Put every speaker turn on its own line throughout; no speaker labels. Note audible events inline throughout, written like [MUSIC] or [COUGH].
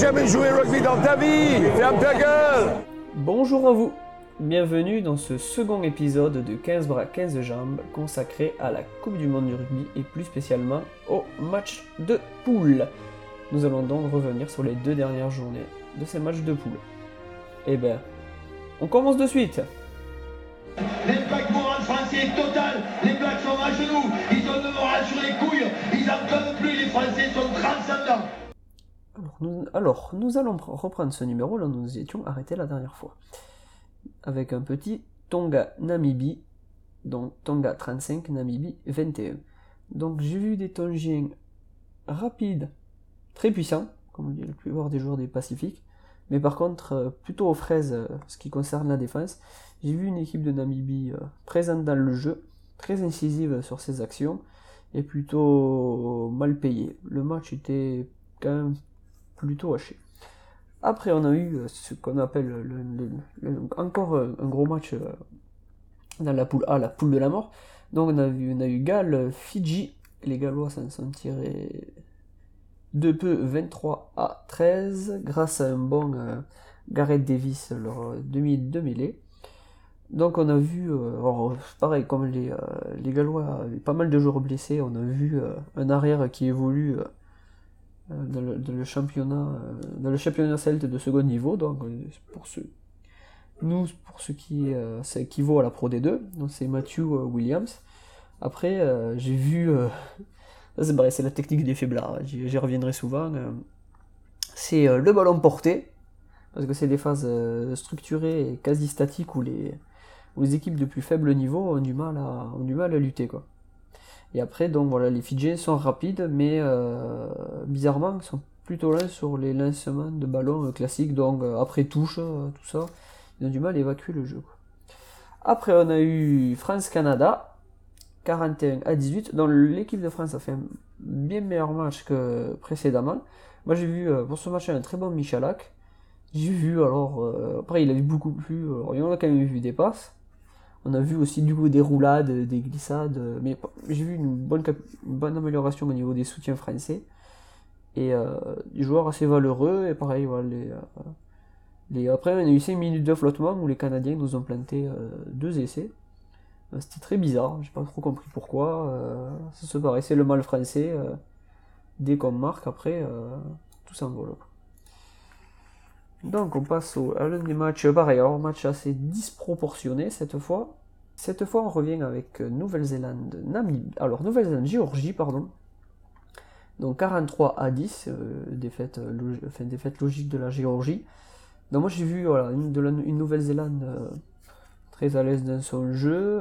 Jamais joué rugby dans ta vie ta gueule
Bonjour à vous Bienvenue dans ce second épisode de 15 bras 15 jambes consacré à la Coupe du Monde du rugby et plus spécialement au match de poule. Nous allons donc revenir sur les deux dernières journées de ces matchs de poule. Eh ben, on commence de suite nous, alors, nous allons pr- reprendre ce numéro là où nous étions arrêtés la dernière fois. Avec un petit Tonga-Namibie, donc Tonga 35, Namibie 21. Donc j'ai vu des Tongiens rapides, très puissants, comme la plupart des joueurs des Pacifiques, mais par contre euh, plutôt aux fraises euh, ce qui concerne la défense. J'ai vu une équipe de Namibie euh, présente dans le jeu, très incisive sur ses actions, et plutôt mal payée. Le match était quand même plutôt haché. Après, on a eu euh, ce qu'on appelle le- le- le- encore euh, un gros match euh, dans la poule A, la poule de la mort. Donc on a, vu, on a eu Galles, Fidji. Les Gallois s'en sont tirés de peu 23 à 13 grâce à un bon euh, Gareth Davis, leur euh, demi de mêlée. Donc on a vu, euh, pareil, comme les, euh, les Gallois pas mal de joueurs blessés, on a vu euh, un arrière qui évolue euh, euh, dans, le, dans le championnat euh, dans le championnat celte de second niveau donc euh, pour ceux nous pour ce qui euh, équivaut à la Pro D2 donc c'est Matthew euh, Williams. Après euh, j'ai vu euh, [LAUGHS] c'est la technique des faiblards j'y j'y reviendrai souvent euh, c'est euh, le ballon porté parce que c'est des phases euh, structurées et quasi statiques où les où les équipes de plus faible niveau ont du mal à ont du mal à lutter quoi et après, donc voilà, les Fidjiens sont rapides, mais euh, bizarrement, ils sont plutôt lents sur les lancements de ballons euh, classiques, donc euh, après touche, tout ça, ils ont du mal à évacuer le jeu. Après, on a eu France-Canada, 41 à 18, dont l'équipe de France a fait un bien meilleur match que précédemment. Moi, j'ai vu pour ce match un très bon Michalak. J'ai vu alors, après, il a vu beaucoup plus, alors, il y en a quand même vu des passes. On a vu aussi du coup des roulades, des glissades, mais j'ai vu une bonne, amélioration au niveau des soutiens français. Et euh, des joueurs assez valeureux, et pareil, voilà, les, euh, après on a eu 5 minutes de flottement où les Canadiens nous ont planté euh, deux essais. Euh, C'était très bizarre, j'ai pas trop compris pourquoi. euh, ça se paraissait le mal français. euh, dès qu'on marque, après, euh, tout s'envole. Donc on passe au, à l'un des matchs, pareil, match assez disproportionné cette fois. Cette fois on revient avec Nouvelle-Zélande, alors Nouvelle-Zélande, Géorgie, pardon. Donc 43 à 10, euh, défaite, euh, défaite logique de la Géorgie. Donc moi j'ai vu voilà, une, de la- une Nouvelle-Zélande euh, très à l'aise dans son jeu.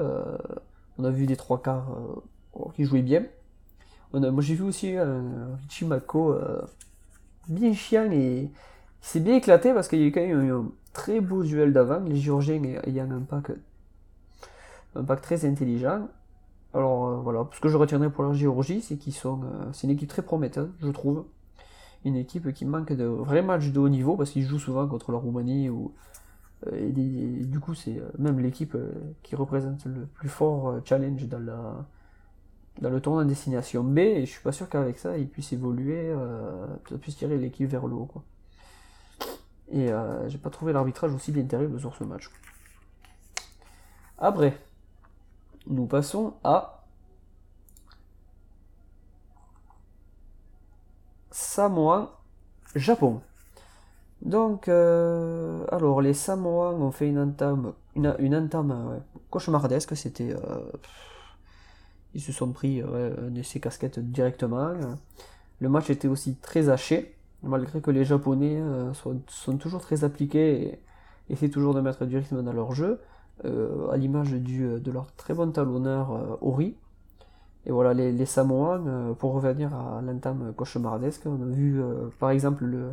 on a vu des trois quarts euh, qui jouaient bien. Moi j'ai vu aussi un Richie Mako bien chiant et il s'est bien éclaté parce qu'il y a eu quand même un très beau duel d'avant, les Géorgiens ayant un pack, un pack très intelligent. Alors euh, voilà, ce que je retiendrai pour la Géorgie, c'est qu'ils sont, euh, c'est une équipe très prometteuse, je trouve. Une équipe qui manque de vrais matchs de haut niveau parce qu'ils jouent souvent contre la Roumanie ou euh, et, du coup c'est même l'équipe qui représente le plus fort challenge dans la dans le tournoi de destination B et je suis pas sûr qu'avec ça ils puissent évoluer, euh, tirer l'équipe vers le haut. Et euh, j'ai pas trouvé l'arbitrage aussi terrible sur ce match. Après, nous passons à Samoa, Japon. Donc, euh, alors les Samoans ont fait une entame, une, entame cauchemardesque. C'était, euh, ils se sont pris ouais, un essai casquette directement. Le match était aussi très haché, malgré que les Japonais euh, sont, sont toujours très appliqués et essaient toujours de mettre du rythme dans leur jeu, euh, à l'image du, de leur très bon talonneur euh, Ori. Et voilà, les, les Samoans, euh, pour revenir à l'entame cauchemardesque, on a vu euh, par exemple le,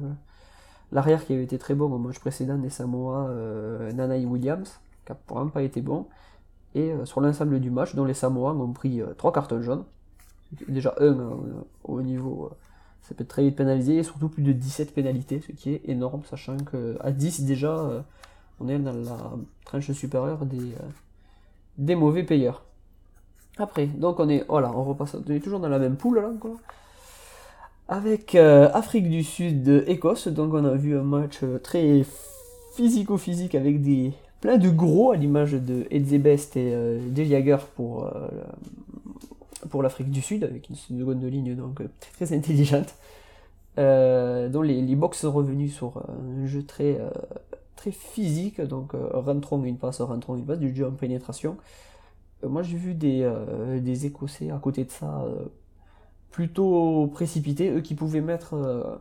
l'arrière qui avait été très bon au match précédent des Samoa, euh, Nanae Williams, qui n'a vraiment pas été bon. Et euh, sur l'ensemble du match, dont les Samoans ont pris euh, trois cartons jaunes, déjà un euh, au niveau, euh, ça peut être très vite pénalisé, et surtout plus de 17 pénalités, ce qui est énorme, sachant qu'à 10 déjà, euh, on est dans la tranche supérieure des, euh, des mauvais payeurs. Après, donc on est, voilà, on repasse, on est toujours dans la même poule encore. Avec euh, Afrique du Sud, Écosse, donc on a vu un match très physico-physique avec des plein de gros à l'image de Edzebest et euh, Jager pour, pour l'Afrique du Sud, avec une seconde ligne donc euh, très intelligente. Euh, dont les, les box sont revenus sur un jeu très, euh, très physique, donc euh, rentrons une passe, rentrons une passe, du jeu en pénétration. Euh, moi j'ai vu des, euh, des Écossais à côté de ça euh, plutôt précipités, eux qui pouvaient mettre euh,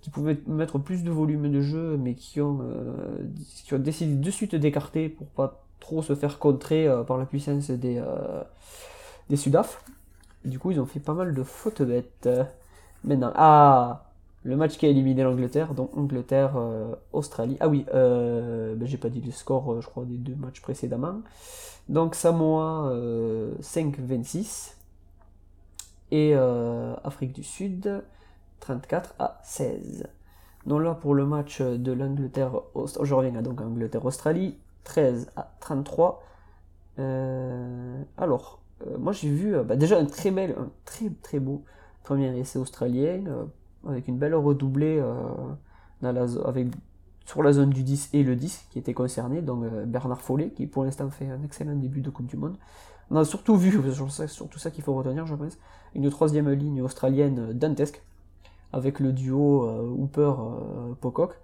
qui pouvaient mettre plus de volume de jeu, mais qui ont, euh, qui ont décidé de suite d'écarter pour pas trop se faire contrer euh, par la puissance des, euh, des Sudaf. Du coup, ils ont fait pas mal de fautes bêtes. Maintenant, ah, le match qui a éliminé l'Angleterre, donc Angleterre-Australie. ah oui, euh, ben, j'ai pas dit le score, euh, je crois, des deux matchs précédemment. Donc Samoa euh, 5-26 et euh, Afrique du Sud 34 à 16. Donc là pour le match de l'Angleterre, je reviens à donc Angleterre-Australie 13 à 33. Euh, alors, euh, moi j'ai vu euh, bah, déjà un très bel, un très très beau premier essai australien euh, avec une belle redoublée sur la zone du 10 et le 10 qui était concerné, donc Bernard Follet qui pour l'instant fait un excellent début de Coupe du Monde. On a surtout vu, c'est surtout ça qu'il faut retenir je pense, une troisième ligne australienne dantesque avec le duo Hooper-Pocock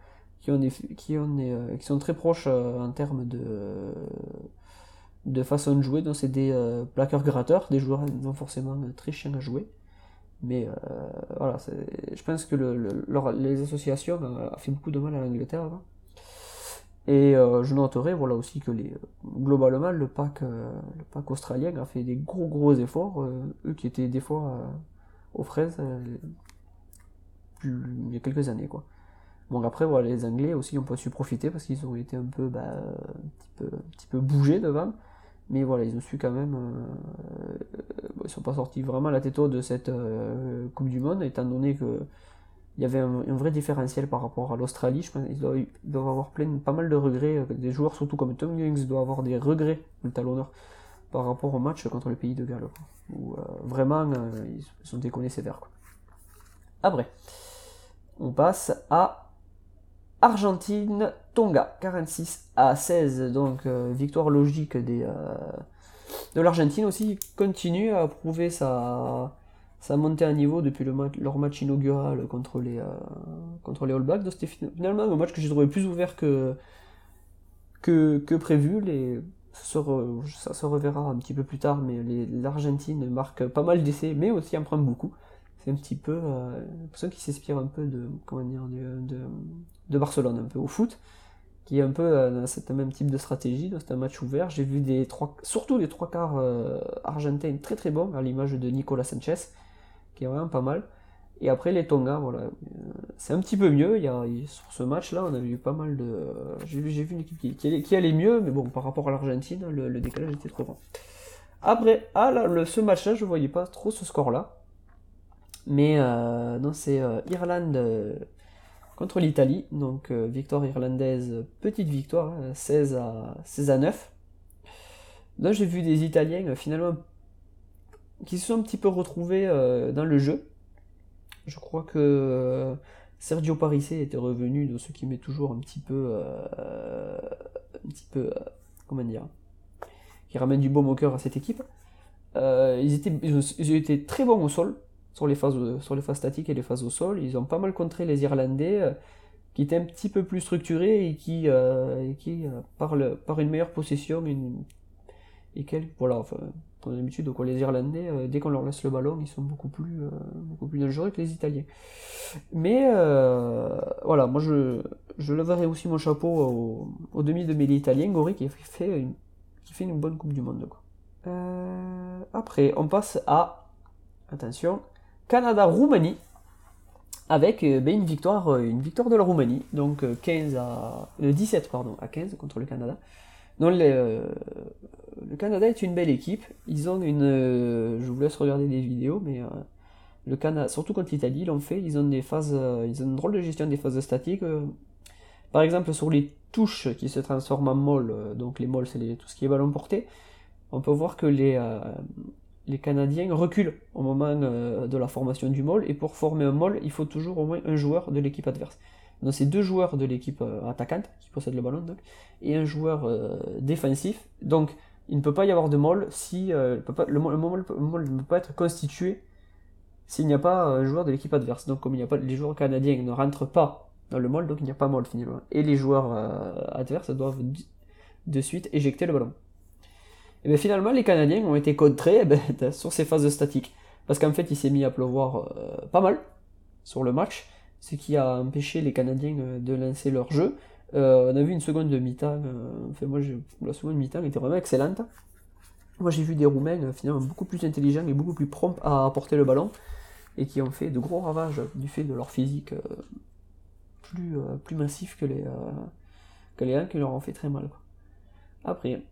qui, des- qui, des, euh, qui sont très proches en termes de, de façon de jouer. Donc c'est des euh, plaqueurs gratteurs, des joueurs non forcément euh, très chiants à jouer. Mais euh, voilà, je pense que le, les associations euh, fait beaucoup de mal à l'Angleterre. là. Et euh, je noterai voilà aussi que globalement le pack, le pack australien a fait des gros gros efforts, eux qui étaient des fois aux fraises il y a quelques années quoi. Bon après voilà les Anglais aussi n'ont pas su profiter parce qu'ils ont été un peu bah, un petit peu un petit peu bougés devant. Mais voilà, ils ont su quand même. euh, bon, ils sont pas sortis vraiment la tête haute de cette euh, Coupe du Monde, étant donné que il y avait un, vrai différentiel par rapport à l'Australie. Je pense qu'ils doivent, ils doivent avoir plein, pas mal de regrets. euh, Des joueurs, surtout comme Tom Youngs, doivent avoir des regrets, le talonneur, par rapport au match contre le pays de Galles. Où euh, vraiment, euh, ils sont déconnés sévères. Après, on passe à Argentine-Tonga, 46 à 16. Donc, euh, victoire logique des, euh, de l'Argentine aussi, continue à prouver sa, sa montée à niveau depuis le leur match inaugural contre les, euh, contre les All Blacks. C'était finalement un match que j'ai trouvé plus ouvert que, que, que prévu. Ça, se reverra un petit peu plus tard, mais l'Argentine marque pas mal d'essais, mais aussi en prend beaucoup. C'est un petit peu l'impression qu'il s'inspire un peu de, comment dire, de, de Barcelone, un peu au foot, qui est un peu euh, dans cet même type de stratégie. C'est un match ouvert. J'ai vu des trois, surtout les trois quarts euh, argentins très très bons, à l'image de Nicolas Sanchez, qui est vraiment pas mal. Et après les Tonga, voilà, euh, c'est un petit peu mieux. Il y a, sur ce match-là, on a vu pas mal de. J'ai vu, vu une équipe qui, allait, mieux, mais bon, par rapport à l'Argentine, le, décalage était trop grand. Après, ah là, le, ce match-là, je voyais pas trop ce score-là. Mais non, c'est Irlande contre l'Italie. Donc euh, victoire irlandaise, petite victoire, hein, 16 à 16 à 9. Là, j'ai vu des Italiens finalement qui se sont un petit peu retrouvés euh, dans le jeu. Je crois que euh, Sergio Parisse était revenu de ce qui met toujours un petit peu, un petit peu, comment dire, qui ramène du baume au cœur à cette équipe. Ils, étaient, ils, ils très bons au sol, sur les, phases, sur les phases statiques et les phases au sol. Ils ont pas mal contré les Irlandais, euh, qui étaient un petit peu plus structurés et qui, euh, et qui euh, par, une meilleure possession, et quel, voilà, enfin, comme d'habitude, quoi, les Irlandais, euh, dès qu'on leur laisse le ballon, ils sont beaucoup plus, euh, beaucoup plus dangereux que les Italiens. Mais euh, voilà, moi je, je leverai aussi mon chapeau au, au demi de mêlée italien, Gori, qui fait une, qui fait une bonne Coupe du Monde. Quoi. Euh, après, on passe à, attention, Canada-Roumanie, avec euh, ben, une, victoire, euh, une victoire de la Roumanie, donc euh, 15 à, le 17 pardon, à 15 contre le Canada. Euh, le Canada est une belle équipe. Ils ont une, euh, je vous laisse regarder des vidéos, mais euh, le Canada, surtout contre l'Italie, ils l'ont fait. Ils ont des phases, euh, ils ont une drôle de gestion des phases statiques. euh. par exemple, sur les touches qui se transforment en molles, euh, donc les molles, c'est tout ce qui est ballon porté. On peut voir que les, euh, les Canadiens reculent au moment euh, de la formation du môle, et pour former un môle, il faut toujours au moins un joueur de l'équipe adverse. Donc c'est deux joueurs de l'équipe euh, attaquante qui possèdent le ballon, et un joueur euh, défensif. Donc il ne peut pas y avoir de môle si le, môle, ne peut pas être constitué s'il n'y a pas un joueur de l'équipe adverse. Donc comme il n'y a pas les joueurs canadiens ne rentrent pas dans le môle, donc il n'y a pas môle finalement. Et les joueurs adverses doivent de suite éjecter le ballon. Et bien finalement, les Canadiens ont été contrés eh ben, [LAUGHS] sur ces phases statiques. Parce qu'en fait, il s'est mis à pleuvoir euh, pas mal sur le match, ce qui a empêché les Canadiens euh, de lancer leur jeu. Euh, on a vu une seconde de mi-temps, enfin moi la seconde mi-temps était vraiment excellente. Moi j'ai vu des Roumains finalement beaucoup plus intelligents et beaucoup plus prompts à apporter le ballon et qui ont fait de gros ravages du fait de leur physique plus, massif que les, uns qui leur ont fait très mal. Après,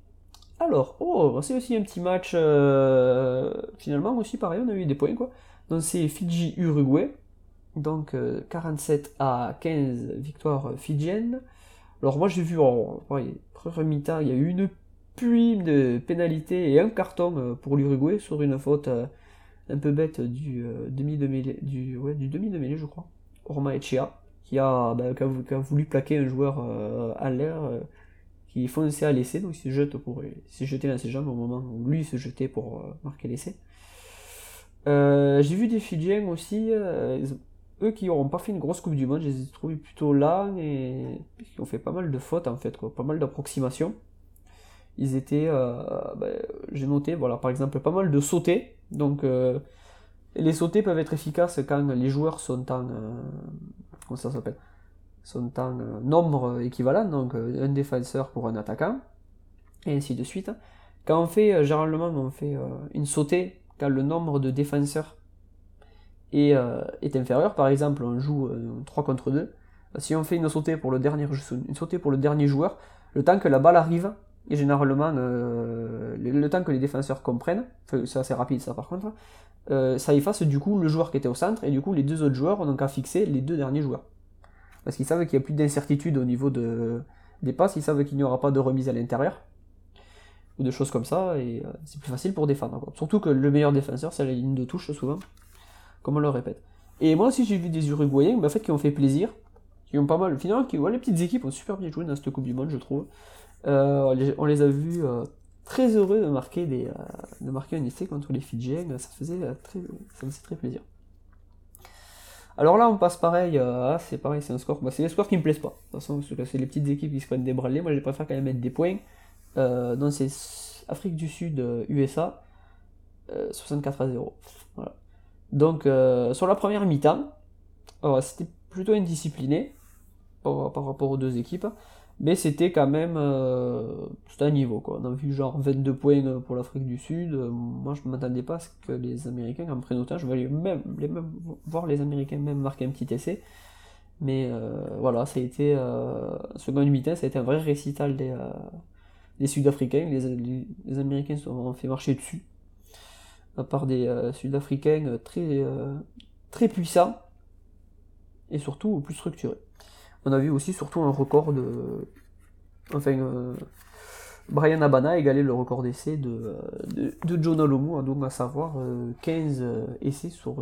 alors, oh, c'est aussi un petit match, euh, finalement aussi pareil, on a eu des points quoi. Donc c'est Fidji-Uruguay, donc 47 euh, à 15 victoire fidjienne. Alors moi j'ai vu en première mi-temps, il y a eu une pluie de pénalités et un carton euh, pour l'Uruguay sur une faute un peu bête du demi de mêlée, du, ouais, du demi de mêlée je crois, Orma Echea, qui a, bah, qui a, voulu plaquer un joueur à l'air qui fonçait à l'essai, donc il se jette pour s'est jeté dans ses jambes au moment où lui se jetait pour euh, marquer l'essai. Euh, j'ai vu des Fidjiens aussi, euh, eux qui n'auront pas fait une grosse Coupe du Monde, je les ai trouvés plutôt là et qui ont fait pas mal de fautes en fait, quoi, pas mal d'approximations. Ils étaient, ben, j'ai noté, voilà, par exemple, pas mal de sautés. Donc, les sautés peuvent être efficaces quand les joueurs sont en, comment ça s'appelle, sont en euh, nombre équivalent, donc euh, un défenseur pour un attaquant, et ainsi de suite. Quand on fait, euh, généralement, on fait une sautée quand le nombre de défenseurs est, inférieur, par exemple, on joue 3 contre 2, si on fait une sautée pour le dernier, une sautée pour le dernier joueur, le temps que la balle arrive, et généralement le, temps que les défenseurs comprennent, c'est assez rapide ça par contre, ça efface du coup le joueur qui était au centre, et du coup les deux autres joueurs ont donc à fixer les deux derniers joueurs parce qu'ils savent qu'il n'y a plus d'incertitude au niveau de, des passes, ils savent qu'il n'y aura pas de remise à l'intérieur, ou de choses comme ça, et euh, c'est plus facile pour défendre. Surtout que le meilleur défenseur, c'est la ligne de touche souvent, comme on le répète. Et moi aussi j'ai vu des Uruguayens bah, en fait, qui ont fait plaisir, qui ont pas mal, finalement, qui, les petites équipes ont super bien joué dans cette Coupe du Monde, je trouve. Euh, on les a vus euh, très heureux de marquer, des, de marquer un essai contre les Fidjiens, ça ça faisait très plaisir. Alors là, on passe pareil, euh, ah, c'est pareil, c'est un score. Bah, c'est les scores qui me plaisent pas. De toute façon, c'est les petites équipes qui se prennent des bralés. Moi, je préfère quand même mettre des points. Euh, donc, c'est Afrique du Sud, USA, euh, 64 à 0. Voilà. Donc, sur la première mi-temps, c'était plutôt indiscipliné par, rapport aux deux équipes mais c'était quand même euh, un niveau quoi. On a vu genre 22 points pour l'Afrique du Sud. Euh, moi je m'attendais pas à ce que les Américains en prennent autant. Je voulais même, voir les Américains même marquer un petit essai. Mais euh, voilà, ça a été euh, seconde mi-temps, ça a été un vrai récital des, euh, des Sud-Africains. Les, les, Américains se sont fait marcher dessus. À part des Sud-Africains très, très puissants et surtout plus structurés on a vu aussi surtout un record de. Enfin, euh, Brian Abana a égalé le record d'essai de, de, de John Alomu, hein, donc à savoir 15 euh, euh, essais sur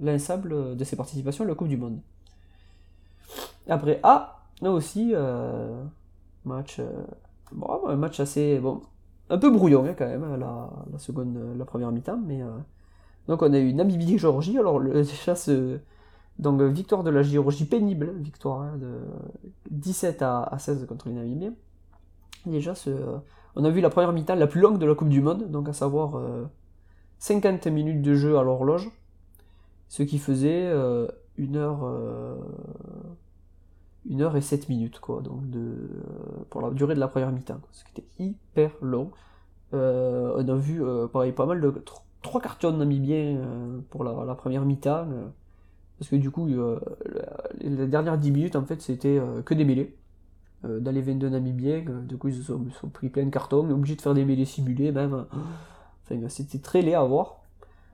l'ensemble de ses participations à la Coupe du Monde. Après, ah, là aussi, match, bon, un match assez. Bon, un peu brouillon hein, quand même, hein, la, seconde, la première mi-temps, mais. donc on a eu Namibie-Géorgie, alors le, [LAUGHS] déjà ce donc euh, victoire de la Géorgie pénible, victoire hein, de 17 à, 16 contre les Namibiens. Déjà, euh, on a vu la première mi-temps la plus longue de la Coupe du Monde, donc à savoir 50 euh, minutes de jeu à l'horloge, ce qui faisait 1 heure, une heure et 7 minutes quoi, donc de, pour la durée de la première mi-temps, ce qui était hyper long. on a vu pareil, pas mal de trois cartons namibiens pour la, la première mi-temps. Parce que du coup, euh, la, dernière 10 minutes, en fait, c'était euh, que des mêlées. Euh, dans les 22 Namibiens, du coup, ils se sont, pris plein de cartons, obligés de faire des mêlées simulées même. Enfin, c'était très laid à voir.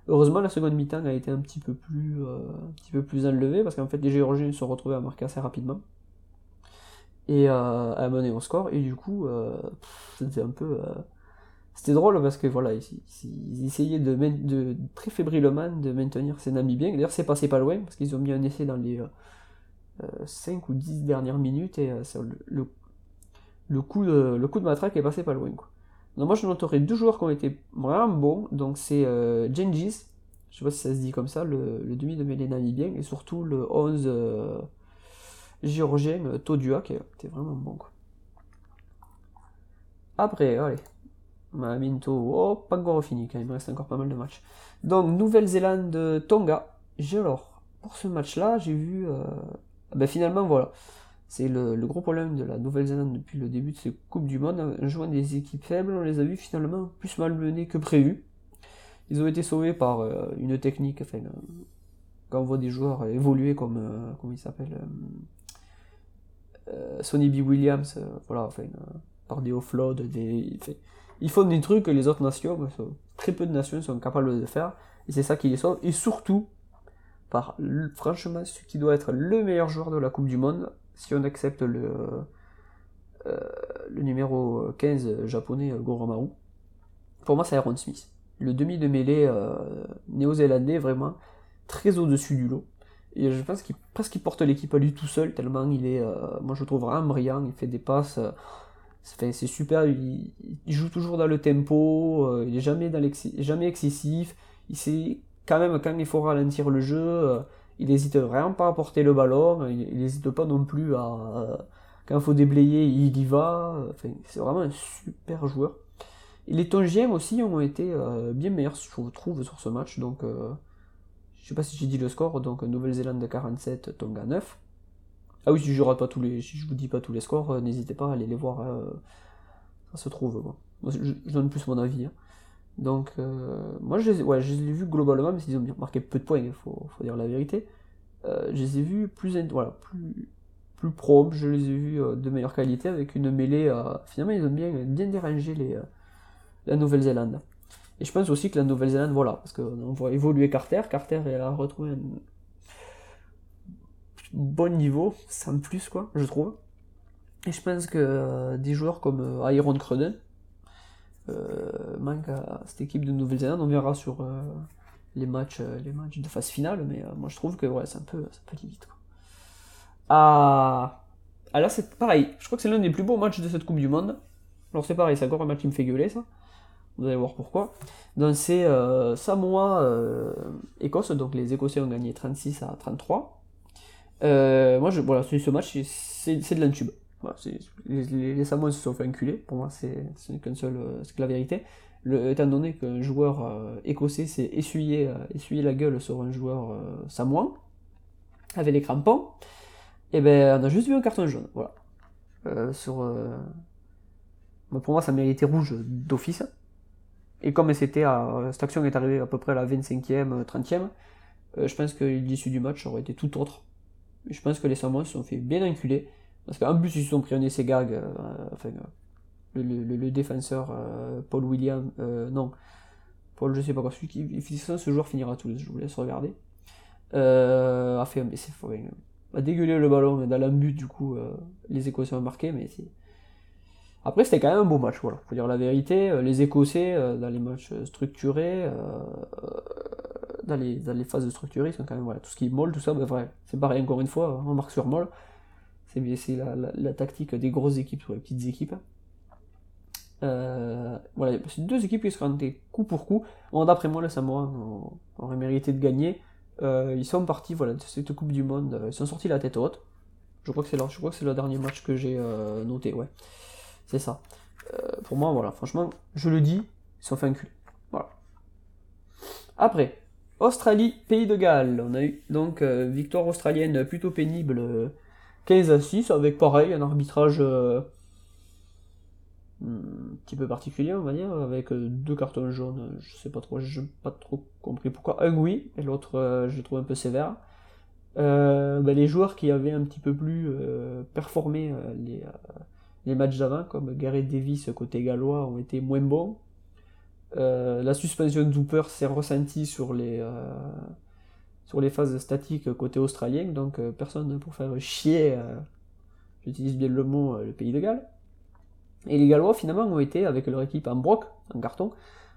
Heureusement, la seconde mi-temps a été un petit peu plus, un petit peu plus enlevée, parce qu'en fait, les Géorgiens se sont retrouvés à marquer assez rapidement. Et à mener au score, et du coup, c'était un peu c'était drôle parce que voilà, ils, essayaient de, très fébrilement de maintenir ces Namibiens. D'ailleurs, c'est passé pas loin parce qu'ils ont mis un essai dans les 5 ou 10 dernières minutes et le, le, coup de, matraque est passé pas loin. Quoi. Donc moi je noterai deux joueurs qui ont été vraiment bons. Donc c'est euh, Gengis, je sais pas si ça se dit comme ça, le, demi de mêlée namibien, et surtout le 11 euh, géorgien euh, Todua qui était vraiment bon. Quoi. Après, allez, Maminto, oh, pas encore fini quand même, il me reste encore pas mal de matchs. Donc Nouvelle-Zélande, Tonga. Alors, pour ce match-là, j'ai vu, ben, finalement voilà, c'est le, gros problème de la Nouvelle-Zélande depuis le début de ces Coupes du Monde. Jouant des équipes faibles, on les a vus finalement plus mal menés que prévu. Ils ont été sauvés par euh, une technique, enfin, euh, quand on voit des joueurs évoluer comme, euh, comment il s'appelle, Sonny B. Williams, voilà, enfin, par des offloads, des, ils font des trucs que les autres nations, très peu de nations sont capables de faire, et c'est ça qui les sauve, et surtout par franchement ce qui doit être le meilleur joueur de la Coupe du Monde, si on accepte le, euh, le numéro 15 japonais Goromaru, pour moi c'est Aaron Smith. Le demi de mêlée euh, néo-zélandais vraiment très au-dessus du lot. Et je pense qu'il presque qu'il porte l'équipe à lui tout seul, tellement il est, euh, moi je le trouve vraiment brillant, il fait des passes, c'est super, il, joue toujours dans le tempo, il est jamais, jamais excessif, il sait quand même quand il faut ralentir le jeu, il n'hésite vraiment pas à porter le ballon, il n'hésite pas non plus à. Quand il faut déblayer, il y va. C'est vraiment un super joueur. Les Tongiens aussi ont été euh, bien meilleurs, je trouve, sur ce match. Donc, euh, je sais pas si j'ai dit le score. Donc, Nouvelle-Zélande 47, Tonga 9. Ah oui, si je, pas tous les, si je vous dis pas tous les scores, euh, n'hésitez pas à aller les voir. ça se trouve. Je, donne plus mon avis. Hein. Donc, euh, moi, je les, je les ai vus globalement, mais ils ont marqué peu de points, il faut, dire la vérité. Euh, je les ai vus plus, voilà, plus, plus probes, je les ai vus euh, de meilleure qualité, avec une mêlée. finalement, ils ont bien, bien dérangé les, la Nouvelle-Zélande. Et je pense aussi que la Nouvelle-Zélande, voilà, parce qu'on voit évoluer Carter. Carter a retrouvé un bon niveau, sans plus, quoi, je trouve. Et je pense que des joueurs comme Iron Cruden, euh, manque à cette équipe de Nouvelle-Zélande. On verra sur euh, les, matchs, euh, les matchs de phase finale, mais moi je trouve que ouais, c'est un, peu, un peu limite. Quoi. Ah, alors c'est pareil, je crois que c'est l'un des plus beaux matchs de cette Coupe du Monde. Alors c'est pareil, c'est encore un match qui me fait gueuler ça. Vous allez voir pourquoi. Donc c'est Samoa-Écosse, donc les Écossais ont gagné 36 à 33. Moi, je, voilà, ce match, c'est de l'intube les, les, Samoans se sont fait enculer, pour moi c'est euh, c'est la vérité. Étant donné qu'un joueur euh, écossais s'est essuyé, euh, essuyé la gueule sur un joueur samoan, avec les crampons, et eh ben on a juste vu un carton jaune, voilà. pour moi ça méritait rouge d'office. Et comme c'était cette action est arrivée à peu près à la 25e, 30e, je pense que l'issue du match aurait été tout autre. Je pense que les Samoans se sont fait bien enculer. Parce qu'en plus, ils se sont pris un essai gag. Euh, enfin, le, le, défenseur euh, Paul William, euh, non, Paul, je sais pas quoi, celui qui ça, ce joueur finira tous les je vous laisse regarder. a fait un essai, a dégueulé le ballon dans but, du coup, les Écossais ont marqué, mais c'est. Après, c'était quand même un beau match, voilà. Faut dire la vérité, les Écossais, dans les matchs structurés, dans, les, phases ils sont quand même, voilà, tout ce qui est molle, tout ça, ben, vrai, c'est pareil, encore une fois, on marque sur molle. C'est la, tactique des grosses équipes sur les petites équipes. Euh, voilà, c'est deux équipes qui se rendaient coup pour coup. D'après moi, les Samoa auraient mérité de gagner. Euh, ils sont partis voilà, de cette Coupe du Monde. Ils sont sortis la tête haute. Je crois que c'est le dernier match que j'ai euh, noté. Ouais, c'est ça. pour moi, voilà, franchement, je le dis, ils sont fait un cul. Voilà. Après, Australie, Pays de Galles. On a eu donc victoire australienne plutôt pénible 15 à 6, avec pareil, un arbitrage euh, un petit peu particulier, on va dire, avec euh, deux cartons jaunes, je sais pas trop, j'ai pas trop compris pourquoi. Un oui, et l'autre euh, je trouve un peu sévère. Ben, les joueurs qui avaient un petit peu plus performé les, les matchs d'avant, comme Gareth Davis côté gallois, ont été moins bons. La suspension de Zooper s'est ressentie sur les, sur les phases statiques côté australien, donc euh, personne pour faire chier, euh, j'utilise bien le mot, euh, le pays de Galles. Et les Gallois, finalement, ont été avec leur équipe en broc, en carton,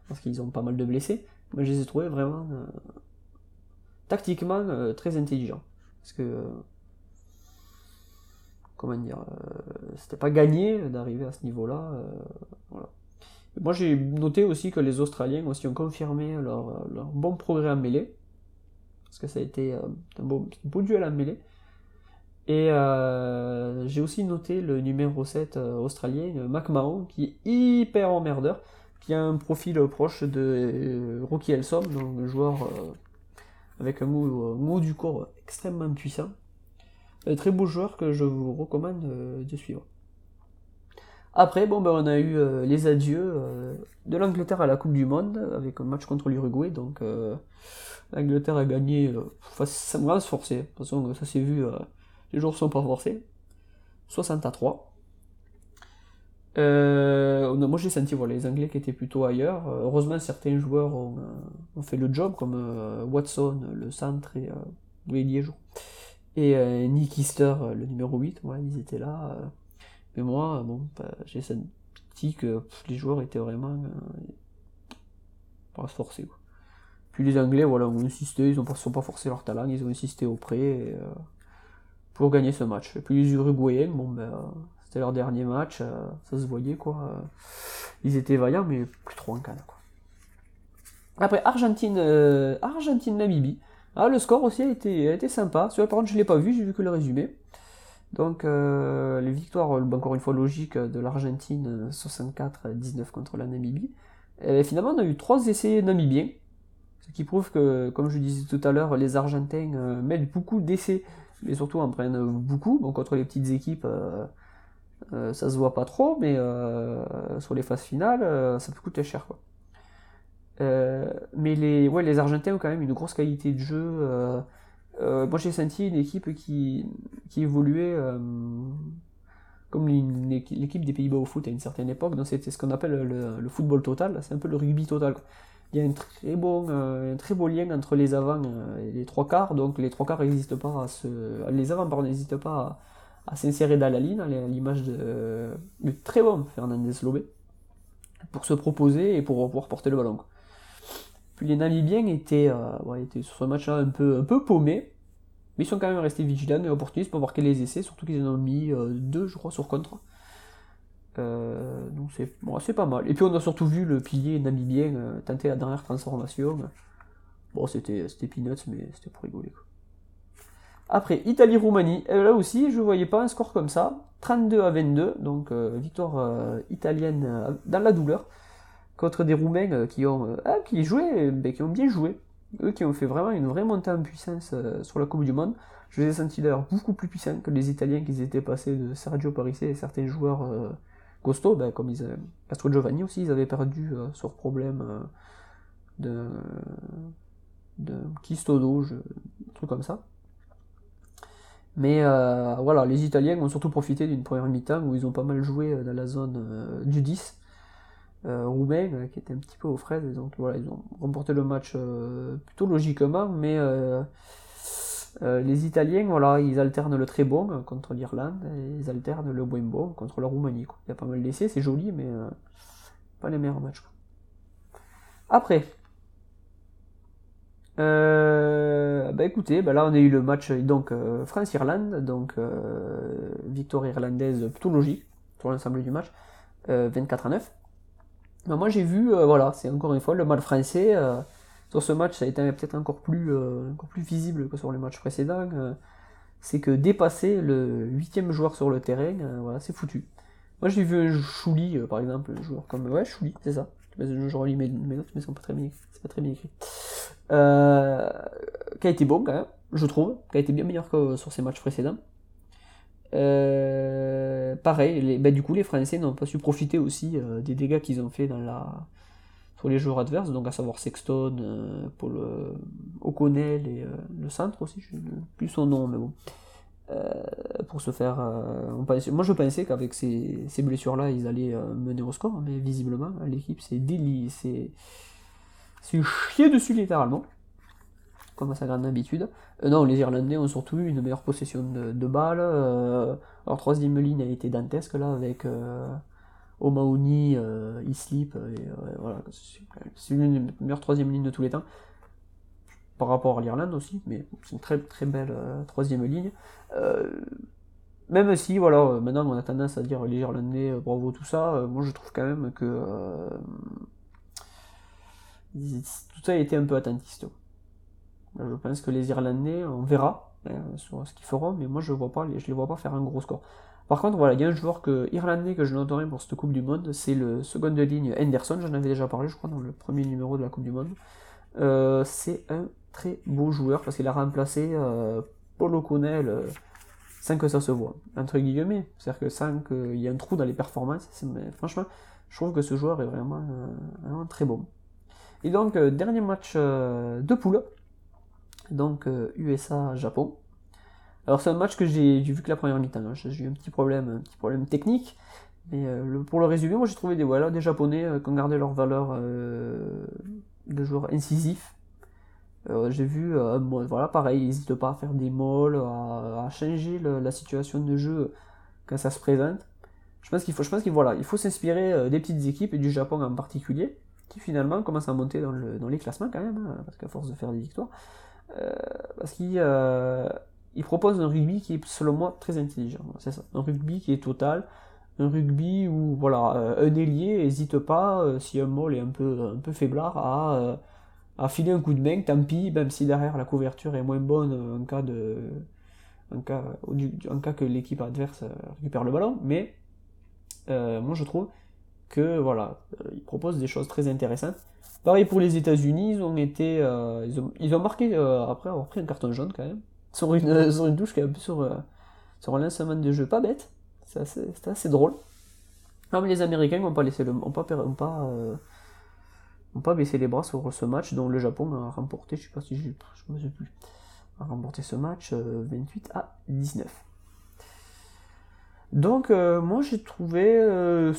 parce qu'ils ont pas mal de blessés. Moi, je les ai trouvés vraiment euh, tactiquement euh, très intelligents. Parce que, euh, comment dire, euh, c'était pas gagné d'arriver à ce niveau-là. euh, voilà. Moi, j'ai noté aussi que les Australiens aussi ont confirmé leur, bon progrès en mêlée. Parce que ça a été euh, un, beau, duel en mêlée. Et euh, j'ai aussi noté le numéro 7 euh, australien, McMahon, qui est hyper emmerdeur, qui a un profil proche de Rocky Elsom, donc un joueur avec un mot, mot du corps extrêmement puissant. Un très beau joueur que je vous recommande de suivre. Après, bon, ben, on a eu euh, les adieux euh, de l'Angleterre à la Coupe du Monde, avec un match contre l'Uruguay, donc euh, l'Angleterre a gagné sans se forcer. De toute façon, ça s'est vu, les jours sont pas forcés. 60 à 3. On a- moi j'ai senti les Anglais qui étaient plutôt ailleurs. Heureusement certains joueurs ont, fait le job comme Watson, le centre et euh, et Nick Easter, le numéro 8, ouais, ils étaient là. Mais moi, bon, bah, j'ai senti que les joueurs étaient vraiment euh, pas se forcer. Quoi. Puis les Anglais voilà, ont insisté, ils ne sont pas forcé leur talent, ils ont insisté et, euh, pour gagner ce match. Et puis les Uruguayens, bon ben, c'était leur dernier match, euh, ça se voyait quoi. ils étaient vaillants, mais plus trop en canne. Quoi. Après Argentine, euh, Argentine Namibie. Ah, le score aussi a été, a été sympa. Par contre, je l'ai pas vu, j'ai vu que le résumé. Donc, euh, les victoires, euh, encore une fois logiques, de l'Argentine euh, 64-19 contre la Namibie. Et finalement, on a eu trois essais namibiens. Ce qui prouve que, comme je disais tout à l'heure, les Argentins euh, mettent beaucoup d'essais, mais surtout en prennent beaucoup. Donc, contre les petites équipes, euh, euh, ça se voit pas trop, mais euh, sur les phases finales, euh, ça peut coûter cher. Euh, mais les Argentins ont quand même une grosse qualité de jeu. Euh, moi, j'ai senti une équipe qui, qui évoluait euh, comme l'équipe des Pays-Bas au foot à une certaine époque. Donc, c'était ce qu'on appelle le, football total. C'est un peu le rugby total. Il y a un très, bon, euh, un très beau lien entre les avants et les trois quarts. Donc, les trois quarts n'hésitent pas à se. Les avants, n'hésitent pas à, à s'insérer dans la ligne, à l'image de, de très bon Fernandez Lobé, pour se proposer et pour pouvoir porter le ballon. Puis les Namibiens étaient, euh, sur ce match-là un peu, paumés, mais ils sont quand même restés vigilants et opportunistes pour marquer les essais, surtout qu'ils en ont mis euh, deux, je crois, sur contre. Euh, donc c'est pas mal. Et puis on a surtout vu le pilier namibien tenter la dernière transformation. Bon, c'était peanuts, mais c'était pour rigoler. Après, Italie-Roumanie, là aussi, je voyais pas un score comme ça. 32 à 22, donc victoire italienne dans la douleur contre des Roumains euh, qui ont euh, ah, qui jouaient, ben, qui ont bien joué. Eux qui ont fait vraiment une vraie montée en puissance euh, sur la Coupe du Monde. Je les ai sentis d'ailleurs beaucoup plus puissants que les Italiens qui étaient passés de Sergio Parisse et certains joueurs euh, costauds, ben, comme ils, Castro Giovanni aussi, ils avaient perdu euh, sur problème euh, de, de Kistodo, un truc comme ça. Mais euh, voilà, les Italiens ont surtout profité d'une première mi-temps où ils ont pas mal joué euh, dans la zone euh, du 10 euh, roumain euh, qui était un petit peu aux fraises. Donc voilà, ils ont remporté le match euh, plutôt logiquement, mais euh, euh, les Italiens, voilà, ils alternent le très bon euh, contre l'Irlande et ils alternent le moins bon contre la Roumanie. quoi. Il y a pas mal d'essais, c'est joli, mais euh, pas les meilleurs matchs. Après, euh, bah écoutez, bah là on a eu le match donc euh, France-Irlande, donc euh, victoire irlandaise plutôt logique sur l'ensemble du match, euh, 24 à 9. Bah, moi j'ai vu, euh, voilà, c'est encore une fois le match français. euh, sur ce match, ça a été peut-être encore plus, euh, encore plus visible que sur les matchs précédents. c'est que dépasser le huitième joueur sur le terrain, voilà, c'est foutu. Moi j'ai vu un Chouli, par exemple, un joueur comme ouais Chouli, c'est ça. Je relis mes, mes notes, mais c'est pas très bien, c'est pas très bien écrit. Qui a été bon quand même, je trouve, qui a été bien meilleur que sur ses matchs précédents. Euh, pareil, bah, du coup les Français n'ont pas su profiter aussi euh, des dégâts qu'ils ont fait dans la, sur les joueurs adverses, donc à savoir Sexton, euh, Paul O'Connell et le centre aussi, je ne sais plus son nom, mais bon. Pour se faire. moi je pensais qu'avec ces, blessures-là, ils allaient mener au score, mais visiblement, l'équipe s'est déli, c'est c'est chier dessus littéralement, comme à sa grande habitude. Euh, non, les Irlandais ont surtout eu une meilleure possession de, balles. euh, leur troisième ligne a été dantesque là, avec euh, O'Mahony, Islip, voilà, c'est- l'une des meilleures troisième lignes de tous les temps. Par rapport à l'Irlande aussi, mais c'est une très très belle troisième ligne. Même si, voilà, maintenant on a tendance à dire les Irlandais, bravo, tout ça, moi je trouve quand même que tout ça a été un peu attentiste. Je pense que les Irlandais, on verra hein, ce qu'ils feront, mais moi je vois pas, les- les vois pas faire un gros score. Par contre, voilà, il y a un joueur que, irlandais que je noterai pour cette Coupe du Monde, c'est le second de ligne Henderson, j'en avais déjà parlé, je crois, dans le premier numéro de la Coupe du Monde. Euh, c'est un très beau joueur parce qu'il a remplacé euh, Paul O'Connell euh, sans que ça se voit, entre guillemets. C'est-à-dire que sans qu'il y ait un trou dans les performances, mais franchement, je trouve que ce joueur est vraiment, euh, vraiment très bon. Et donc, euh, dernier match euh, de poule, donc euh, USA-Japon. Alors c'est un match que j'ai vu que la première mi-temps, hein. j'ai eu un petit problème, petit problème technique, mais euh, pour le résumer, moi j'ai trouvé des, voilà, des Japonais euh, qui ont gardé leur valeur euh, de joueurs incisifs. Euh, j'ai vu, euh, voilà, pareil, ils n'hésitent pas à faire des molles, à, changer la situation de jeu quand ça se présente. Je pense qu'il faut, s'inspirer euh, des petites équipes et du Japon en particulier, qui finalement commencent à monter dans, le, dans les classements quand même, hein, parce qu'à force de faire des victoires, euh, parce qu'ils euh, ils proposent un rugby qui est selon moi très intelligent. C'est ça, un rugby qui est total, un rugby où voilà, euh, un ailier n'hésite pas, euh, si un mol est un peu, un peu faiblard, à, euh, filer un coup de main, tant pis, même si derrière la couverture est moins bonne euh, en cas de. En cas, que l'équipe adverse euh, récupère le ballon, mais euh, moi je trouve que voilà, euh, ils proposent des choses très intéressantes. Pareil pour les États-Unis, ils ont été, euh, ils, ont, marqué euh, après avoir pris un carton jaune quand même sur une, sur une peu sur, euh, un lancement de jeu pas bête. C'est assez- drôle. Mais les Américains n'ont pas laissé le, pas, pas, euh, baissé les bras sur ce match dont le Japon a remporté, je sais pas si j'ai, je me sais plus, a remporté ce match euh, 28 à 19. Donc euh, moi j'ai trouvé euh,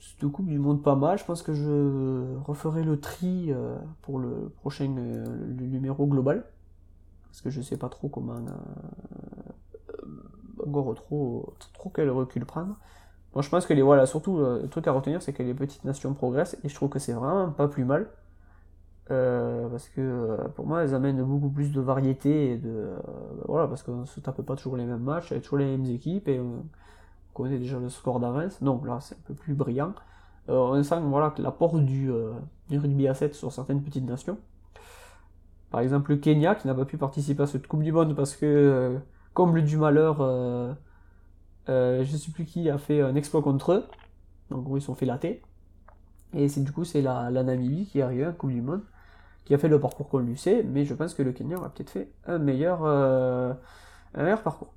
cette Coupe du Monde pas mal. Je pense que je referai le tri euh, pour le prochain euh, numéro global. Parce que je sais pas trop comment euh, euh, encore trop, trop quel recul prendre. Moi je pense que les voilà, surtout le truc à retenir c'est que les petites nations progressent et je trouve que c'est vraiment pas plus mal. Parce que pour moi elles amènent beaucoup plus de variété et de voilà parce qu'on se tape pas toujours les mêmes matchs avec toujours les mêmes équipes et connaît déjà le score d'avance. Donc là c'est un peu plus brillant. Euh, on sent voilà que l'apport du, euh, du rugby à 7 sur certaines petites nations. Par exemple le Kenya qui n'a pas pu participer à cette coupe du monde parce que euh, comble du malheur je sais plus qui a fait un exploit contre eux. Donc ils se sont fait latter et c'est du coup c'est la, la Namibie qui est arrivée à la coupe du monde qui a fait le parcours qu'on lui sait, mais je pense que le Kenya aura peut-être fait un meilleur, un meilleur parcours.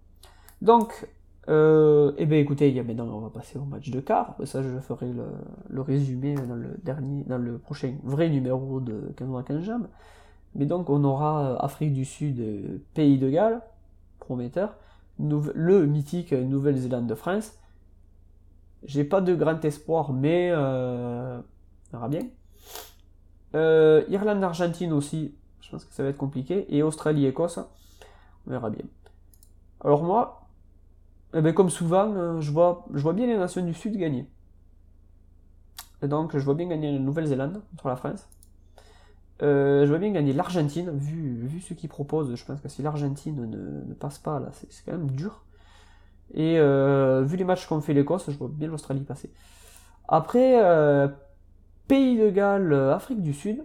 Donc, euh, eh bien écoutez, maintenant on va passer au match de quart. Ça, je ferai le, résumé dans le dernier, dans le prochain vrai numéro de 15 à 15 jambes. Mais donc, on aura euh, Afrique du Sud, euh, Pays de Galles, prometteur, le mythique Nouvelle-Zélande de France. J'ai pas de grand espoir, mais euh, on verra bien. Euh, Irlande-Argentine aussi, je pense que ça va être compliqué. Et Australie-Écosse, on verra bien. Alors moi, eh ben, comme souvent, euh, je vois, bien les nations du Sud gagner. Et donc, je vois bien gagner la Nouvelle-Zélande contre la France. Euh, je vois bien gagner l'Argentine, vu, ce qu'ils proposent. Je pense que si l'Argentine ne, ne passe pas, là, c'est quand même dur. Et euh, vu les matchs qu'ont fait l'Écosse, je vois bien l'Australie passer. Après, Pays de Galles, Afrique du Sud,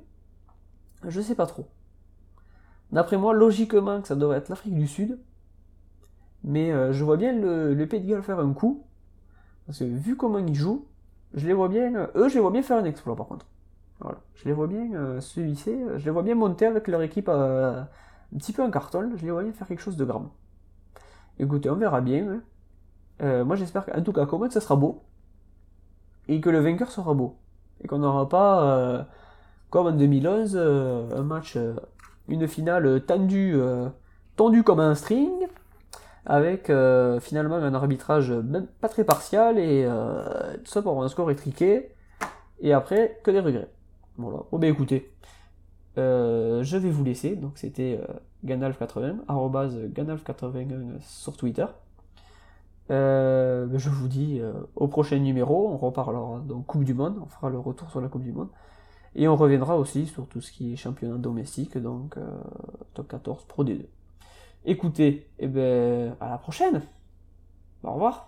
je sais pas trop. D'après moi, logiquement, que ça devrait être l'Afrique du Sud. Mais euh, je vois bien le, le de faire un coup. Parce que vu comment ils jouent, je les vois bien. euh, eux, je les vois bien faire un exploit par contre. Voilà. Je les vois bien euh, se hisser, je les vois bien monter avec leur équipe un petit peu en carton. Je les vois bien faire quelque chose de grand. Écoutez, on verra bien. hein. Moi, j'espère qu'en tout cas, comment ça sera beau. Et que le vainqueur sera beau. Et qu'on n'aura pas, comme en 2011, euh, un match, une finale tendue, tendue comme un string, avec euh, finalement un arbitrage même pas très partial, et euh, tout ça pour un score étriqué, et après, que des regrets. Voilà. Bon, ben écoutez, euh, je vais vous laisser, donc c'était euh, Ganalf80, arrobase Ganalf81 sur Twitter. Ben, je vous dis au prochain numéro, on reparlera donc Coupe du Monde, on fera le retour sur la Coupe du Monde. Et on reviendra aussi sur tout ce qui est championnat domestique, donc top 14, Pro D2. Écoutez, et ben, à la prochaine. Au revoir.